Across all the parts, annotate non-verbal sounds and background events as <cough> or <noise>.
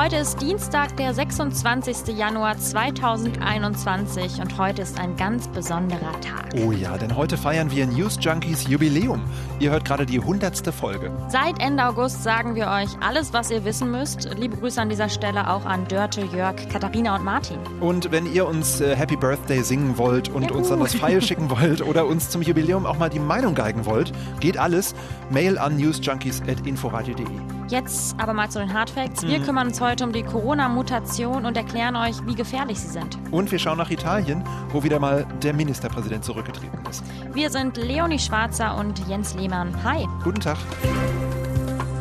Heute ist Dienstag, der 26. Januar 2021 und heute ist ein ganz besonderer Tag. Oh ja, denn heute feiern wir News Junkies Jubiläum. Ihr hört gerade die 100. Folge. Seit Ende August sagen wir euch alles, was ihr wissen müsst. Liebe Grüße an dieser Stelle auch an Dörte, Jörg, Katharina und Martin. Und wenn ihr uns äh, Happy Birthday singen wollt und Juhu. uns dann was Pfeil schicken <laughs> wollt oder uns zum Jubiläum auch mal die Meinung geigen wollt, geht alles. Mail an newsjunkies.inforadio.de. Jetzt aber mal zu den Hardfacts. Wir kümmern uns heute um die Corona-Mutation und erklären euch, wie gefährlich sie sind. Und wir schauen nach Italien, wo wieder mal der Ministerpräsident zurückgetreten ist. Wir sind Leonie Schwarzer und Jens Lehmann. Hi. Guten Tag.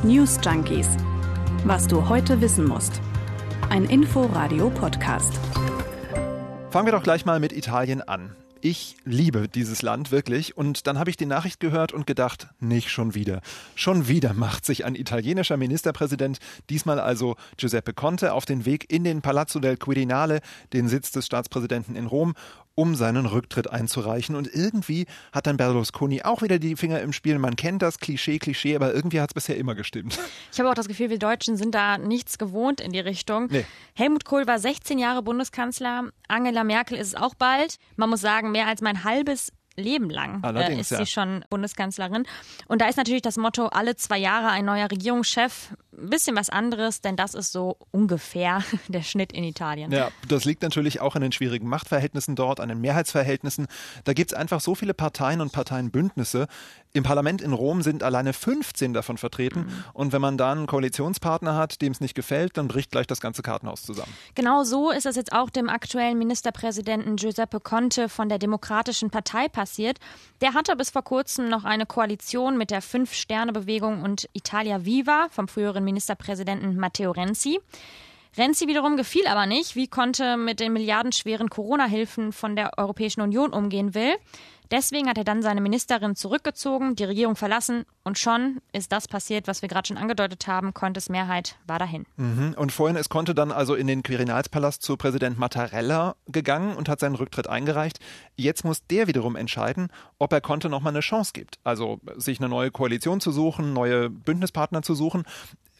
News Junkies. Was du heute wissen musst. Ein Info-Radio-Podcast. Fangen wir doch gleich mal mit Italien an. Ich liebe dieses Land wirklich und dann habe ich die Nachricht gehört und gedacht, nicht schon wieder. Schon wieder macht sich ein italienischer Ministerpräsident, diesmal also Giuseppe Conte, auf den Weg in den Palazzo del Quirinale, den Sitz des Staatspräsidenten in Rom, um seinen Rücktritt einzureichen. Und irgendwie hat dann Berlusconi auch wieder die Finger im Spiel. Man kennt das Klischee, Klischee, aber irgendwie hat es bisher immer gestimmt. Ich habe auch das Gefühl, wir Deutschen sind da nichts gewohnt in die Richtung. Nee. Helmut Kohl war 16 Jahre Bundeskanzler. Angela Merkel ist es auch bald. Man muss sagen, mehr als mein halbes Leben lang äh, Allerdings, ist ja. sie schon Bundeskanzlerin. Und da ist natürlich das Motto, alle zwei Jahre ein neuer Regierungschef. Ein bisschen was anderes, denn das ist so ungefähr <laughs> der Schnitt in Italien. Ja, das liegt natürlich auch an den schwierigen Machtverhältnissen dort, an den Mehrheitsverhältnissen. Da gibt es einfach so viele Parteien und Parteienbündnisse. Im Parlament in Rom sind alleine 15 davon vertreten. Und wenn man da einen Koalitionspartner hat, dem es nicht gefällt, dann bricht gleich das ganze Kartenhaus zusammen. Genau so ist es jetzt auch dem aktuellen Ministerpräsidenten Giuseppe Conte von der Demokratischen Partei passiert. Der hatte bis vor kurzem noch eine Koalition mit der Fünf-Sterne-Bewegung und Italia Viva vom früheren Ministerpräsidenten Matteo Renzi. Renzi wiederum gefiel aber nicht, wie Conte mit den milliardenschweren Corona-Hilfen von der Europäischen Union umgehen will. Deswegen hat er dann seine Ministerin zurückgezogen, die Regierung verlassen und schon ist das passiert, was wir gerade schon angedeutet haben. Contes Mehrheit war dahin. Mhm. Und vorhin ist Conte dann also in den Quirinalspalast zu Präsident Mattarella gegangen und hat seinen Rücktritt eingereicht. Jetzt muss der wiederum entscheiden, ob er Conte nochmal eine Chance gibt. Also sich eine neue Koalition zu suchen, neue Bündnispartner zu suchen.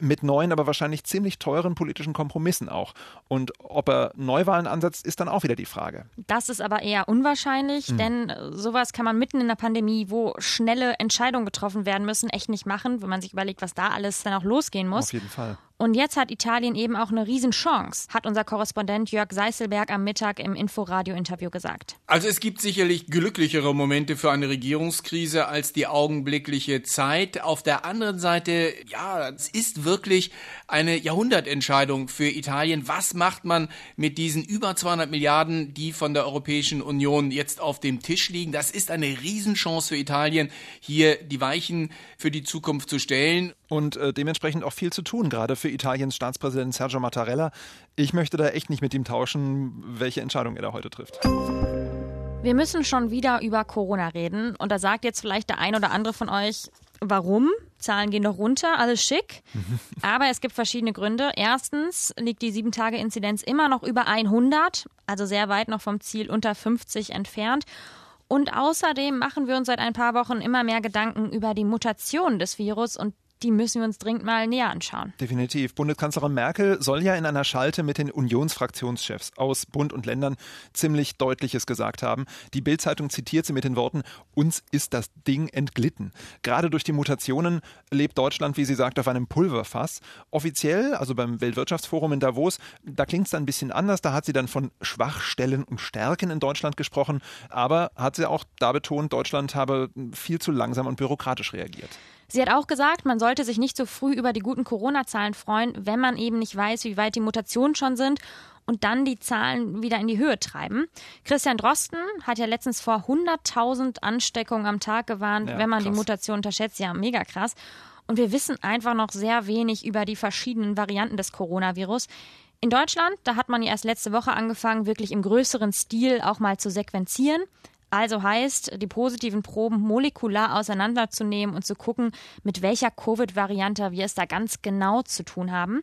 Mit neuen, aber wahrscheinlich ziemlich teuren politischen Kompromissen auch. Und ob er Neuwahlen ansetzt, ist dann auch wieder die Frage. Das ist aber eher unwahrscheinlich, denn äh, sowas kann man mitten in der Pandemie, wo schnelle Entscheidungen getroffen werden müssen, echt nicht machen, wenn man sich überlegt, was da alles dann auch losgehen muss. Auf jeden Fall. Und jetzt hat Italien eben auch eine Riesenchance, hat unser Korrespondent Jörg Seißelberg am Mittag im Inforadio-Interview gesagt. Also es gibt sicherlich glücklichere Momente für eine Regierungskrise als die augenblickliche Zeit. Auf der anderen Seite, ja, es ist wirklich eine Jahrhundertentscheidung für Italien. Was macht man mit diesen über 200 Milliarden, die von der Europäischen Union jetzt auf dem Tisch liegen? Das ist eine Riesenchance für Italien, hier die Weichen für die Zukunft zu stellen. Und äh, dementsprechend auch viel zu tun, gerade für Italiens Staatspräsident Sergio Mattarella. Ich möchte da echt nicht mit ihm tauschen, welche Entscheidung er da heute trifft. Wir müssen schon wieder über Corona reden. Und da sagt jetzt vielleicht der ein oder andere von euch, warum? Zahlen gehen doch runter, alles schick. <laughs> Aber es gibt verschiedene Gründe. Erstens liegt die 7-Tage-Inzidenz immer noch über 100, also sehr weit noch vom Ziel unter 50 entfernt. Und außerdem machen wir uns seit ein paar Wochen immer mehr Gedanken über die Mutation des Virus und die müssen wir uns dringend mal näher anschauen. Definitiv. Bundeskanzlerin Merkel soll ja in einer Schalte mit den Unionsfraktionschefs aus Bund und Ländern ziemlich Deutliches gesagt haben. Die Bild-Zeitung zitiert sie mit den Worten: Uns ist das Ding entglitten. Gerade durch die Mutationen lebt Deutschland, wie sie sagt, auf einem Pulverfass. Offiziell, also beim Weltwirtschaftsforum in Davos, da klingt es dann ein bisschen anders. Da hat sie dann von Schwachstellen und Stärken in Deutschland gesprochen. Aber hat sie auch da betont, Deutschland habe viel zu langsam und bürokratisch reagiert. Sie hat auch gesagt, man sollte sich nicht so früh über die guten Corona-Zahlen freuen, wenn man eben nicht weiß, wie weit die Mutationen schon sind und dann die Zahlen wieder in die Höhe treiben. Christian Drosten hat ja letztens vor 100.000 Ansteckungen am Tag gewarnt, Ja, wenn man die krass. Mutation unterschätzt. Ja, mega krass. Und wir wissen einfach noch sehr wenig über die verschiedenen Varianten des Coronavirus. In Deutschland, da hat man ja erst letzte Woche angefangen, wirklich im größeren Stil auch mal zu sequenzieren. Also heißt, die positiven Proben molekular auseinanderzunehmen und zu gucken, mit welcher Covid-Variante wir es da ganz genau zu tun haben.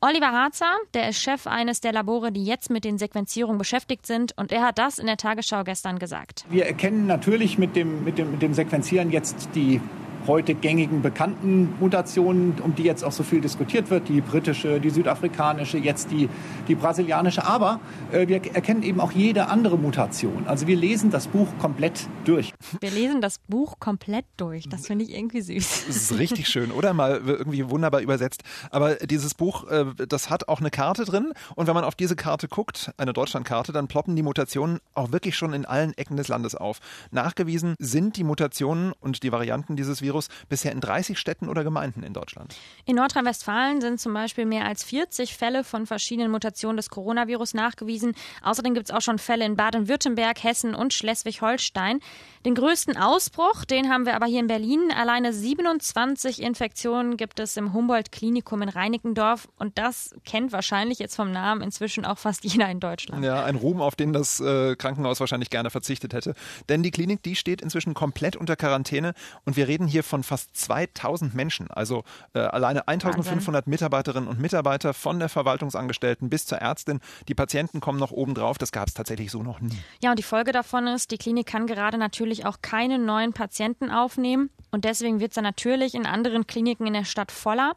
Oliver Harzer, der ist Chef eines der Labore, die jetzt mit den Sequenzierungen beschäftigt sind, und er hat das in der Tagesschau gestern gesagt. Wir erkennen natürlich mit dem, mit dem, mit dem Sequenzieren jetzt die heute gängigen bekannten Mutationen, um die jetzt auch so viel diskutiert wird, die britische, die südafrikanische, jetzt die, die brasilianische. Aber äh, wir erkennen eben auch jede andere Mutation. Also wir lesen das Buch komplett durch. Wir lesen das Buch komplett durch. Das finde ich irgendwie süß. Das ist richtig schön, oder? Mal irgendwie wunderbar übersetzt. Aber dieses Buch, äh, das hat auch eine Karte drin. Und wenn man auf diese Karte guckt, eine Deutschlandkarte, dann ploppen die Mutationen auch wirklich schon in allen Ecken des Landes auf. Nachgewiesen sind die Mutationen und die Varianten dieses Virus bisher in 30 Städten oder Gemeinden in Deutschland. In Nordrhein-Westfalen sind zum Beispiel mehr als 40 Fälle von verschiedenen Mutationen des Coronavirus nachgewiesen. Außerdem gibt es auch schon Fälle in Baden-Württemberg, Hessen und Schleswig-Holstein. Den größten Ausbruch, den haben wir aber hier in Berlin. Alleine 27 Infektionen gibt es im Humboldt-Klinikum in Reinickendorf. Und das kennt wahrscheinlich jetzt vom Namen inzwischen auch fast <laughs> jeder in Deutschland. Ja, ein Ruhm, auf den das äh, Krankenhaus wahrscheinlich gerne verzichtet hätte. Denn die Klinik, die steht inzwischen komplett unter Quarantäne. Und wir reden hier von fast 2000 Menschen. Also äh, alleine 1500 Wahnsinn. Mitarbeiterinnen und Mitarbeiter von der Verwaltungsangestellten bis zur Ärztin. Die Patienten kommen noch oben drauf. Das gab es tatsächlich so noch nie. Ja, und die Folge davon ist, die Klinik kann gerade natürlich auch keine neuen Patienten aufnehmen und deswegen wird es dann natürlich in anderen Kliniken in der Stadt voller.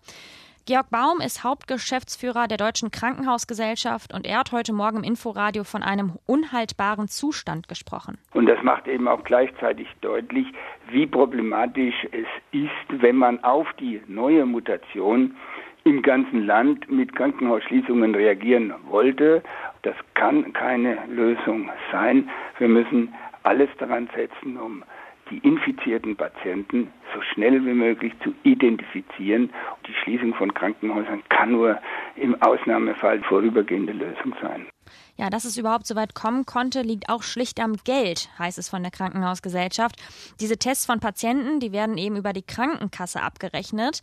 Georg Baum ist Hauptgeschäftsführer der Deutschen Krankenhausgesellschaft und er hat heute Morgen im Inforadio von einem unhaltbaren Zustand gesprochen. Und das macht eben auch gleichzeitig deutlich, wie problematisch es ist, wenn man auf die neue Mutation im ganzen Land mit Krankenhausschließungen reagieren wollte. Das kann keine Lösung sein. Wir müssen alles daran setzen, um die infizierten Patienten so schnell wie möglich zu identifizieren. Die Schließung von Krankenhäusern kann nur im Ausnahmefall vorübergehende Lösung sein. Ja, dass es überhaupt so weit kommen konnte, liegt auch schlicht am Geld, heißt es von der Krankenhausgesellschaft. Diese Tests von Patienten, die werden eben über die Krankenkasse abgerechnet.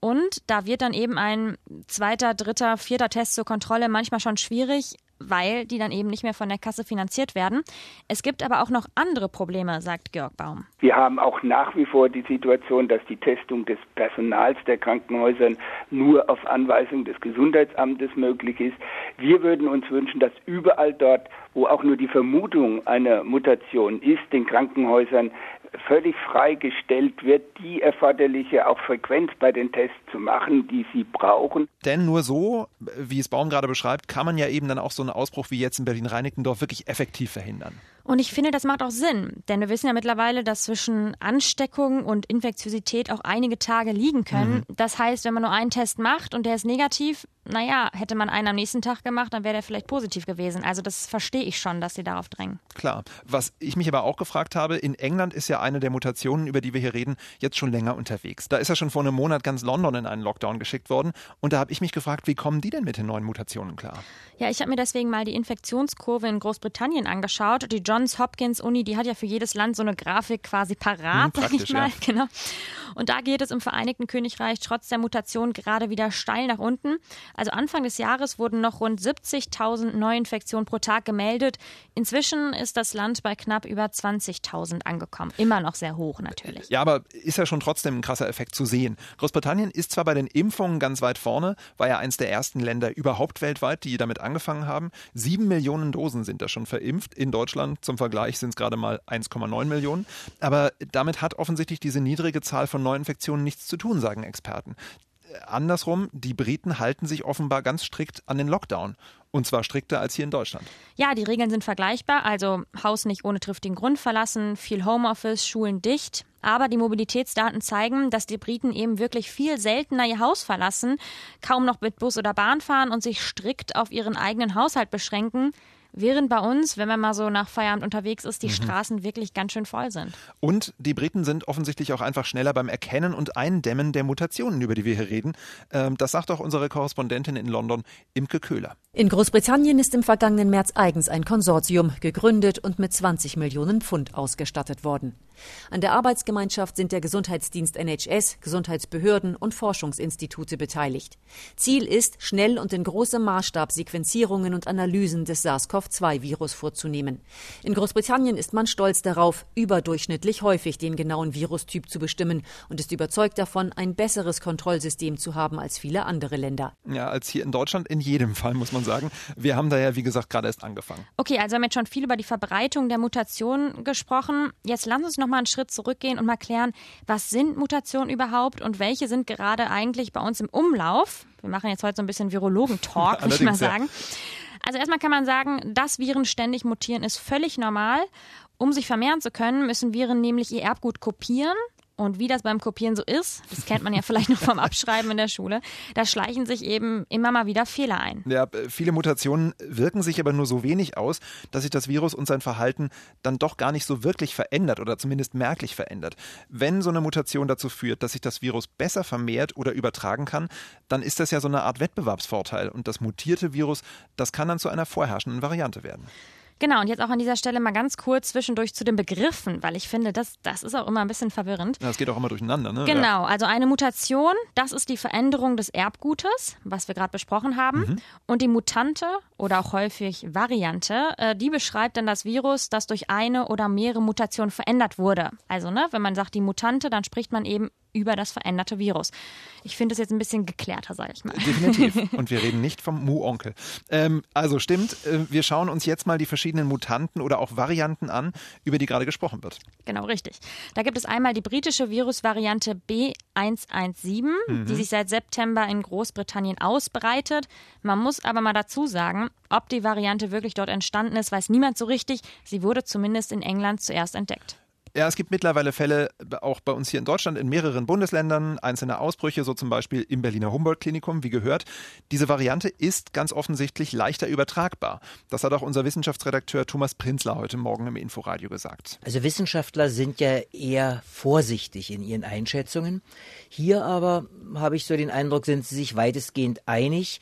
Und da wird dann eben ein zweiter, dritter, vierter Test zur Kontrolle manchmal schon schwierig weil die dann eben nicht mehr von der Kasse finanziert werden. Es gibt aber auch noch andere Probleme, sagt Georg Baum. Wir haben auch nach wie vor die Situation, dass die Testung des Personals der Krankenhäuser nur auf Anweisung des Gesundheitsamtes möglich ist. Wir würden uns wünschen, dass überall dort, wo auch nur die Vermutung einer Mutation ist, den Krankenhäusern völlig freigestellt wird, die erforderliche auch Frequenz bei den Tests zu machen, die sie brauchen. Denn nur so, wie es Baum gerade beschreibt, kann man ja eben dann auch so einen Ausbruch wie jetzt in Berlin-Reinickendorf wirklich effektiv verhindern. Und ich finde, das macht auch Sinn, denn wir wissen ja mittlerweile, dass zwischen Ansteckung und Infektiosität auch einige Tage liegen können. Mhm. Das heißt, wenn man nur einen Test macht und der ist negativ, naja, hätte man einen am nächsten Tag gemacht, dann wäre der vielleicht positiv gewesen. Also das verstehe ich schon, dass sie darauf drängen. Klar. Was ich mich aber auch gefragt habe, in England ist ja eine der Mutationen, über die wir hier reden, jetzt schon länger unterwegs. Da ist ja schon vor einem Monat ganz London in einen Lockdown geschickt worden. Und da habe ich mich gefragt, wie kommen die denn mit den neuen Mutationen klar? Ja, ich habe mir deswegen mal die Infektionskurve in Großbritannien angeschaut. Die Johns Hopkins Uni, die hat ja für jedes Land so eine Grafik quasi parat, hm, sag ich mal. Ja. <laughs> Genau. Und da geht es im Vereinigten Königreich trotz der Mutation gerade wieder steil nach unten. Also Anfang des Jahres wurden noch rund 70.000 Neuinfektionen pro Tag gemeldet. Inzwischen ist das Land bei knapp über 20.000 angekommen. Immer noch sehr hoch natürlich. Ja, aber ist ja schon trotzdem ein krasser Effekt zu sehen. Großbritannien ist zwar bei den Impfungen ganz weit vorne, war ja eines der ersten Länder überhaupt weltweit, die damit angefangen haben. Sieben Millionen Dosen sind da schon verimpft. In Deutschland zum Vergleich sind es gerade mal 1,9 Millionen. Aber damit hat offensichtlich diese niedrige Zahl von Neuinfektionen nichts zu tun, sagen Experten. Andersrum, die Briten halten sich offenbar ganz strikt an den Lockdown. Und zwar strikter als hier in Deutschland. Ja, die Regeln sind vergleichbar. Also Haus nicht ohne triftigen Grund verlassen, viel Homeoffice, Schulen dicht. Aber die Mobilitätsdaten zeigen, dass die Briten eben wirklich viel seltener ihr Haus verlassen, kaum noch mit Bus oder Bahn fahren und sich strikt auf ihren eigenen Haushalt beschränken. Während bei uns, wenn man mal so nach Feierabend unterwegs ist, die mhm. Straßen wirklich ganz schön voll sind. Und die Briten sind offensichtlich auch einfach schneller beim Erkennen und Eindämmen der Mutationen, über die wir hier reden. Ähm, das sagt auch unsere Korrespondentin in London, Imke Köhler. In Großbritannien ist im vergangenen März eigens ein Konsortium gegründet und mit 20 Millionen Pfund ausgestattet worden. An der Arbeitsgemeinschaft sind der Gesundheitsdienst NHS, Gesundheitsbehörden und Forschungsinstitute beteiligt. Ziel ist, schnell und in großem Maßstab Sequenzierungen und Analysen des SARS-CoV-2-Virus vorzunehmen. In Großbritannien ist man stolz darauf, überdurchschnittlich häufig den genauen Virustyp zu bestimmen und ist überzeugt davon, ein besseres Kontrollsystem zu haben als viele andere Länder. Ja, als hier in Deutschland in jedem Fall, muss man sagen. Wir haben da ja, wie gesagt, gerade erst angefangen. Okay, also haben wir jetzt schon viel über die Verbreitung der Mutationen gesprochen. Jetzt lass uns noch mal einen Schritt zurückgehen und mal klären, was sind Mutationen überhaupt und welche sind gerade eigentlich bei uns im Umlauf. Wir machen jetzt heute so ein bisschen Virologen-Talk, <laughs> würde ich mal sagen. Also erstmal kann man sagen, dass Viren ständig mutieren, ist völlig normal. Um sich vermehren zu können, müssen Viren nämlich ihr Erbgut kopieren. Und wie das beim Kopieren so ist, das kennt man ja vielleicht noch vom Abschreiben in der Schule, da schleichen sich eben immer mal wieder Fehler ein. Ja, viele Mutationen wirken sich aber nur so wenig aus, dass sich das Virus und sein Verhalten dann doch gar nicht so wirklich verändert oder zumindest merklich verändert. Wenn so eine Mutation dazu führt, dass sich das Virus besser vermehrt oder übertragen kann, dann ist das ja so eine Art Wettbewerbsvorteil. Und das mutierte Virus, das kann dann zu einer vorherrschenden Variante werden. Genau, und jetzt auch an dieser Stelle mal ganz kurz zwischendurch zu den Begriffen, weil ich finde, das, das ist auch immer ein bisschen verwirrend. Ja, das geht auch immer durcheinander, ne? Genau, also eine Mutation, das ist die Veränderung des Erbgutes, was wir gerade besprochen haben. Mhm. Und die Mutante oder auch häufig Variante, äh, die beschreibt dann das Virus, das durch eine oder mehrere Mutationen verändert wurde. Also, ne, wenn man sagt die Mutante, dann spricht man eben über das veränderte Virus. Ich finde es jetzt ein bisschen geklärter, sage ich mal. Definitiv. <laughs> Und wir reden nicht vom Mu-Onkel. Ähm, also stimmt, äh, wir schauen uns jetzt mal die verschiedenen Mutanten oder auch Varianten an, über die gerade gesprochen wird. Genau, richtig. Da gibt es einmal die britische Virusvariante B117, mhm. die sich seit September in Großbritannien ausbreitet. Man muss aber mal dazu sagen, ob die Variante wirklich dort entstanden ist, weiß niemand so richtig. Sie wurde zumindest in England zuerst entdeckt. Ja, es gibt mittlerweile Fälle, auch bei uns hier in Deutschland, in mehreren Bundesländern, einzelne Ausbrüche, so zum Beispiel im Berliner Humboldt-Klinikum, wie gehört. Diese Variante ist ganz offensichtlich leichter übertragbar. Das hat auch unser Wissenschaftsredakteur Thomas Prinzler heute Morgen im Inforadio gesagt. Also Wissenschaftler sind ja eher vorsichtig in ihren Einschätzungen. Hier aber habe ich so den Eindruck, sind sie sich weitestgehend einig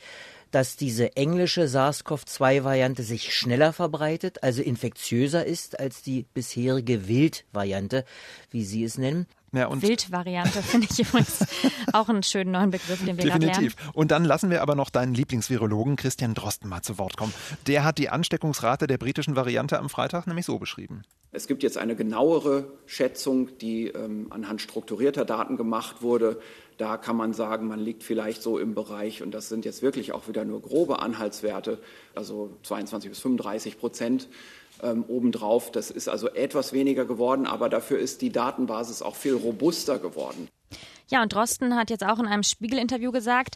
dass diese englische SARS-CoV-2-Variante sich schneller verbreitet, also infektiöser ist als die bisherige Wild-Variante, wie Sie es nennen. Ja, Wildvariante finde ich übrigens auch einen schönen neuen Begriff, den wir Definitiv. Und dann lassen wir aber noch deinen Lieblingsvirologen Christian Drosten mal zu Wort kommen. Der hat die Ansteckungsrate der britischen Variante am Freitag nämlich so beschrieben. Es gibt jetzt eine genauere Schätzung, die ähm, anhand strukturierter Daten gemacht wurde. Da kann man sagen, man liegt vielleicht so im Bereich, und das sind jetzt wirklich auch wieder nur grobe Anhaltswerte, also 22 bis 35 Prozent ähm, obendrauf. Das ist also etwas weniger geworden, aber dafür ist die Datenbasis auch viel robuster geworden. Ja, und Drosten hat jetzt auch in einem Spiegel-Interview gesagt,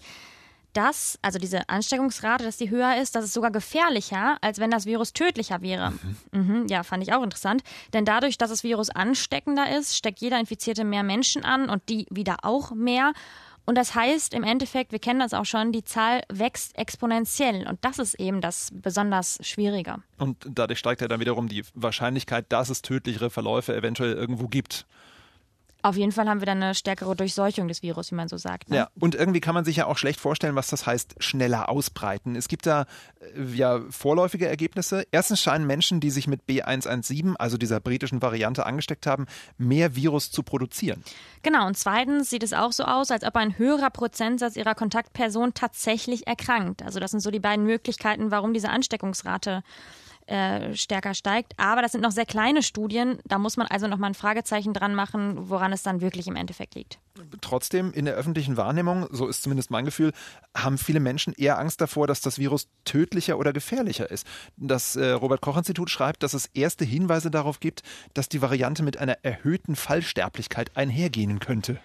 dass, also diese Ansteckungsrate, dass die höher ist, das ist sogar gefährlicher, als wenn das Virus tödlicher wäre. Mhm. Mhm, ja, fand ich auch interessant. Denn dadurch, dass das Virus ansteckender ist, steckt jeder Infizierte mehr Menschen an und die wieder auch mehr. Und das heißt im Endeffekt, wir kennen das auch schon, die Zahl wächst exponentiell. Und das ist eben das besonders Schwierige. Und dadurch steigt ja dann wiederum die Wahrscheinlichkeit, dass es tödlichere Verläufe eventuell irgendwo gibt. Auf jeden Fall haben wir dann eine stärkere Durchseuchung des Virus, wie man so sagt. Ne? Ja, und irgendwie kann man sich ja auch schlecht vorstellen, was das heißt, schneller ausbreiten. Es gibt da äh, ja vorläufige Ergebnisse. Erstens scheinen Menschen, die sich mit B117, also dieser britischen Variante, angesteckt haben, mehr Virus zu produzieren. Genau, und zweitens sieht es auch so aus, als ob ein höherer Prozentsatz ihrer Kontaktperson tatsächlich erkrankt. Also das sind so die beiden Möglichkeiten, warum diese Ansteckungsrate äh, stärker steigt. Aber das sind noch sehr kleine Studien. Da muss man also noch mal ein Fragezeichen dran machen, woran es dann wirklich im Endeffekt liegt. Trotzdem, in der öffentlichen Wahrnehmung, so ist zumindest mein Gefühl, haben viele Menschen eher Angst davor, dass das Virus tödlicher oder gefährlicher ist. Das äh, Robert-Koch-Institut schreibt, dass es erste Hinweise darauf gibt, dass die Variante mit einer erhöhten Fallsterblichkeit einhergehen könnte.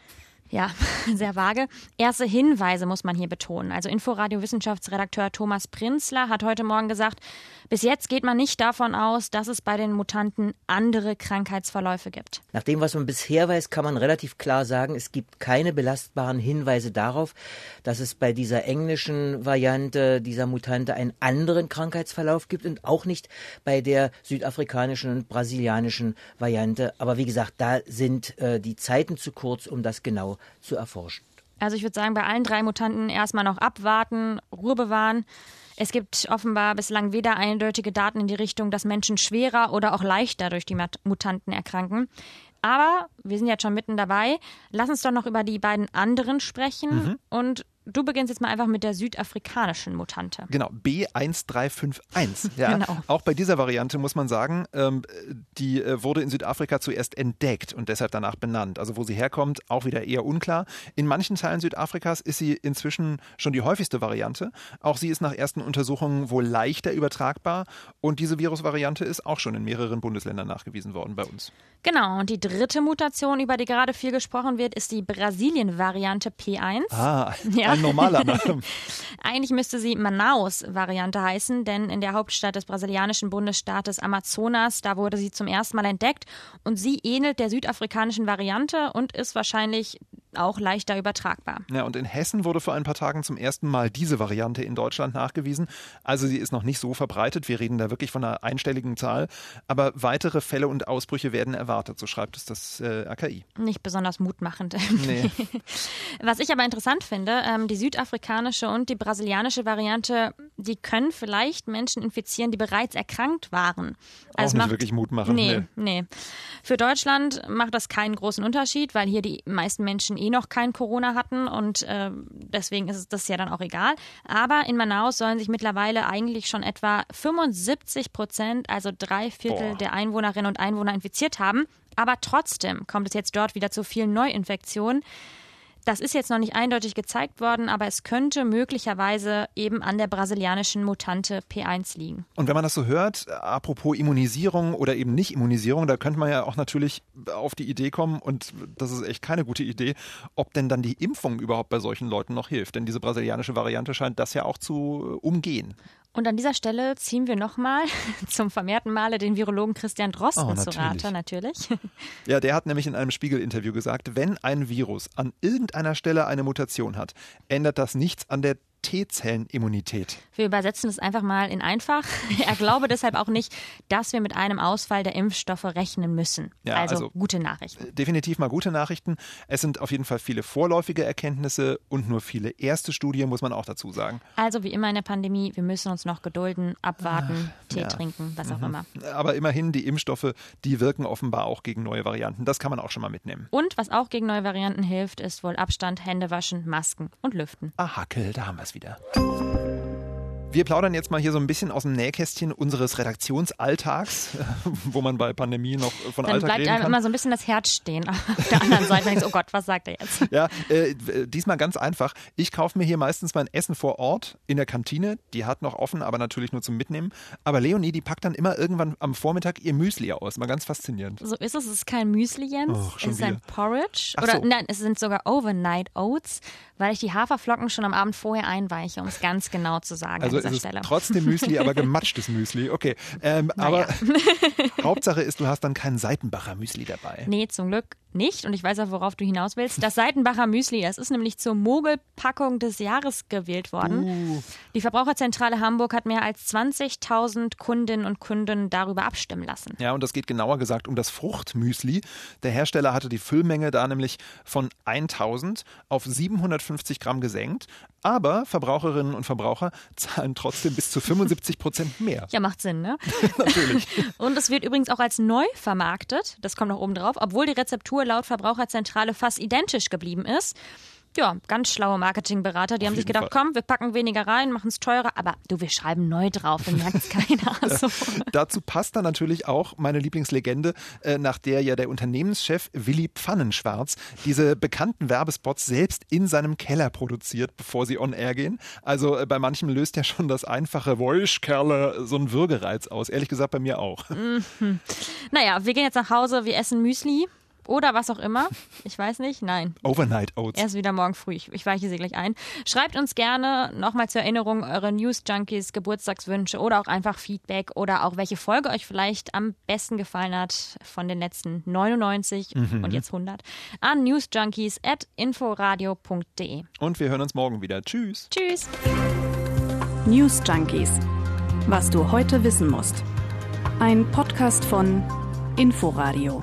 Ja, <laughs> sehr vage. Erste Hinweise muss man hier betonen. Also Inforadio-Wissenschaftsredakteur Thomas Prinzler hat heute Morgen gesagt, bis jetzt geht man nicht davon aus, dass es bei den Mutanten andere Krankheitsverläufe gibt. Nach dem, was man bisher weiß, kann man relativ klar sagen, es gibt keine belastbaren Hinweise darauf, dass es bei dieser englischen Variante dieser Mutante einen anderen Krankheitsverlauf gibt und auch nicht bei der südafrikanischen und brasilianischen Variante. Aber wie gesagt, da sind äh, die Zeiten zu kurz, um das genau zu erforschen. Also ich würde sagen, bei allen drei Mutanten erstmal noch abwarten, Ruhe bewahren. Es gibt offenbar bislang weder eindeutige Daten in die Richtung, dass Menschen schwerer oder auch leichter durch die Mutanten erkranken. Aber wir sind jetzt schon mitten dabei. Lass uns doch noch über die beiden anderen sprechen. Mhm. Und du beginnst jetzt mal einfach mit der südafrikanischen Mutante. Genau, B1351. <laughs> Ja, genau. Auch bei dieser Variante muss man sagen, ähm, die äh, wurde in Südafrika zuerst entdeckt und deshalb danach benannt. Also wo sie herkommt, auch wieder eher unklar. In manchen Teilen Südafrikas ist sie inzwischen schon die häufigste Variante. Auch sie ist nach ersten Untersuchungen wohl leichter übertragbar und diese Virusvariante ist auch schon in mehreren Bundesländern nachgewiesen worden bei uns. Genau, und die dritte Mutation, über die gerade viel gesprochen wird, ist die Brasilien-Variante P1. Ah, ja. Ein normaler Name. <laughs> Eigentlich müsste sie Manaus-Variante heißen, denn in der Hauptstadt des brasilianischen Bundesstaates Amazonas, da wurde sie zum ersten Mal entdeckt und sie ähnelt der südafrikanischen Variante und ist wahrscheinlich auch leichter übertragbar. Ja, und in Hessen wurde vor ein paar Tagen zum ersten Mal diese Variante in Deutschland nachgewiesen. Also sie ist noch nicht so verbreitet. Wir reden da wirklich von einer einstelligen Zahl. Aber weitere Fälle und Ausbrüche werden erwartet, so schreibt es das äh, AKI. Nicht besonders mutmachend. Nee. <laughs> Was ich aber interessant finde, ähm, die südafrikanische und die brasilianische Variante, die können vielleicht Menschen infizieren, die bereits erkrankt waren. Also Auch nicht wirklich Mut machen. Nee, nee, nee. Für Deutschland macht das keinen großen Unterschied, weil hier die meisten Menschen eh noch kein Corona hatten und äh, deswegen ist das ja dann auch egal. Aber in Manaus sollen sich mittlerweile eigentlich schon etwa 75 Prozent, also drei Viertel Boah. der Einwohnerinnen und Einwohner infiziert haben. Aber trotzdem kommt es jetzt dort wieder zu vielen Neuinfektionen. Das ist jetzt noch nicht eindeutig gezeigt worden, aber es könnte möglicherweise eben an der brasilianischen Mutante P1 liegen. Und wenn man das so hört, apropos Immunisierung oder eben nicht Immunisierung, da könnte man ja auch natürlich auf die Idee kommen, und das ist echt keine gute Idee, ob denn dann die Impfung überhaupt bei solchen Leuten noch hilft. Denn diese brasilianische Variante scheint das ja auch zu umgehen. Und an dieser Stelle ziehen wir nochmal <laughs> zum vermehrten Male den Virologen Christian Drosten oh, zu Rate, natürlich. Ja, der hat nämlich in einem Spiegel-Interview gesagt, wenn ein Virus an irgendeiner Stelle eine Mutation hat, ändert das nichts an der T-Zellenimmunität. Wir übersetzen es einfach mal in einfach. <laughs> Er glaube deshalb auch nicht, dass wir mit einem Ausfall der Impfstoffe rechnen müssen. Ja, also, also, gute Nachrichten. Definitiv mal gute Nachrichten. Es sind auf jeden Fall viele vorläufige Erkenntnisse und nur viele erste Studien, muss man auch dazu sagen. Also wie immer in der Pandemie, wir müssen uns noch gedulden, abwarten, Ach, Tee ja. trinken, was auch mhm. immer. Aber immerhin, die Impfstoffe, die wirken offenbar auch gegen neue Varianten. Das kann man auch schon mal mitnehmen. Und was auch gegen neue Varianten hilft, ist wohl Abstand, Hände waschen, Masken und Lüften. Ah, Hackel, da haben wir es wieder. Wir plaudern jetzt mal hier so ein bisschen aus dem Nähkästchen unseres Redaktionsalltags, <laughs> wo man bei Pandemie noch von Dann Alltag bleibt einem immer so ein bisschen das Herz stehen <laughs> auf der anderen Seite. Denkst, oh Gott, was sagt er jetzt? Ja, äh, diesmal ganz einfach. Ich kaufe mir hier meistens mein Essen vor Ort in der Kantine. Die hat noch offen, aber natürlich nur zum Mitnehmen. Aber Leonie, die packt dann immer irgendwann am Vormittag ihr Müsli aus. Mal ganz faszinierend. So ist es. Es ist kein Müsli, Jens. Oh, es ist wieder. ein Porridge. Ach Oder so. nein, es sind sogar Overnight Oats, weil ich die Haferflocken schon am Abend vorher einweiche, um es ganz genau zu sagen. Also dieser ist Stelle. Trotzdem Müsli, aber <laughs> gematschtes Müsli. Okay. Ähm. Aber <laughs> Hauptsache ist, du hast dann kein Seitenbacher Müsli dabei. Nee, zum Glück nicht und ich weiß auch, worauf du hinaus willst. Das Seitenbacher Müsli, das ist nämlich zur Mogelpackung des Jahres gewählt worden. Uh. Die Verbraucherzentrale Hamburg hat mehr als 20.000 Kundinnen und Kunden darüber abstimmen lassen. Ja, und das geht genauer gesagt um das Fruchtmüsli. Der Hersteller hatte die Füllmenge da nämlich von 1000 auf 750 Gramm gesenkt. Aber Verbraucherinnen und Verbraucher zahlen trotzdem bis zu 75 Prozent mehr. Ja, macht Sinn, ne? <laughs> Natürlich. Und es wird übrigens auch als neu vermarktet. Das kommt noch oben drauf, obwohl die Rezeptur laut Verbraucherzentrale fast identisch geblieben ist ja, ganz schlaue Marketingberater. Die Auf haben sich gedacht, Fall. komm, wir packen weniger rein, machen es teurer, aber du, wir schreiben neu drauf, dann merkt es <laughs> keiner. <laughs> So. Dazu passt dann natürlich auch meine Lieblingslegende, äh, nach der ja der Unternehmenschef Willi Pfannenschwarz diese bekannten Werbespots selbst in seinem Keller produziert, bevor sie on air gehen. Also äh, bei manchem löst ja schon das einfache Woischkerle so einen Würgereiz aus. Ehrlich gesagt bei mir auch. Mhm. Naja, wir gehen jetzt nach Hause, wir essen Müsli oder was auch immer. Ich weiß nicht. Nein. Overnight Oats. Erst wieder morgen früh. Ich, ich weiche sie gleich ein. Schreibt uns gerne nochmal zur Erinnerung eure News Junkies, Geburtstagswünsche oder auch einfach Feedback oder auch welche Folge euch vielleicht am besten gefallen hat von den letzten 99 mhm. und jetzt 100 an newsjunkies at inforadio.de. Und wir hören uns morgen wieder. Tschüss. Tschüss. News Junkies. Was du heute wissen musst. Ein Podcast von Inforadio.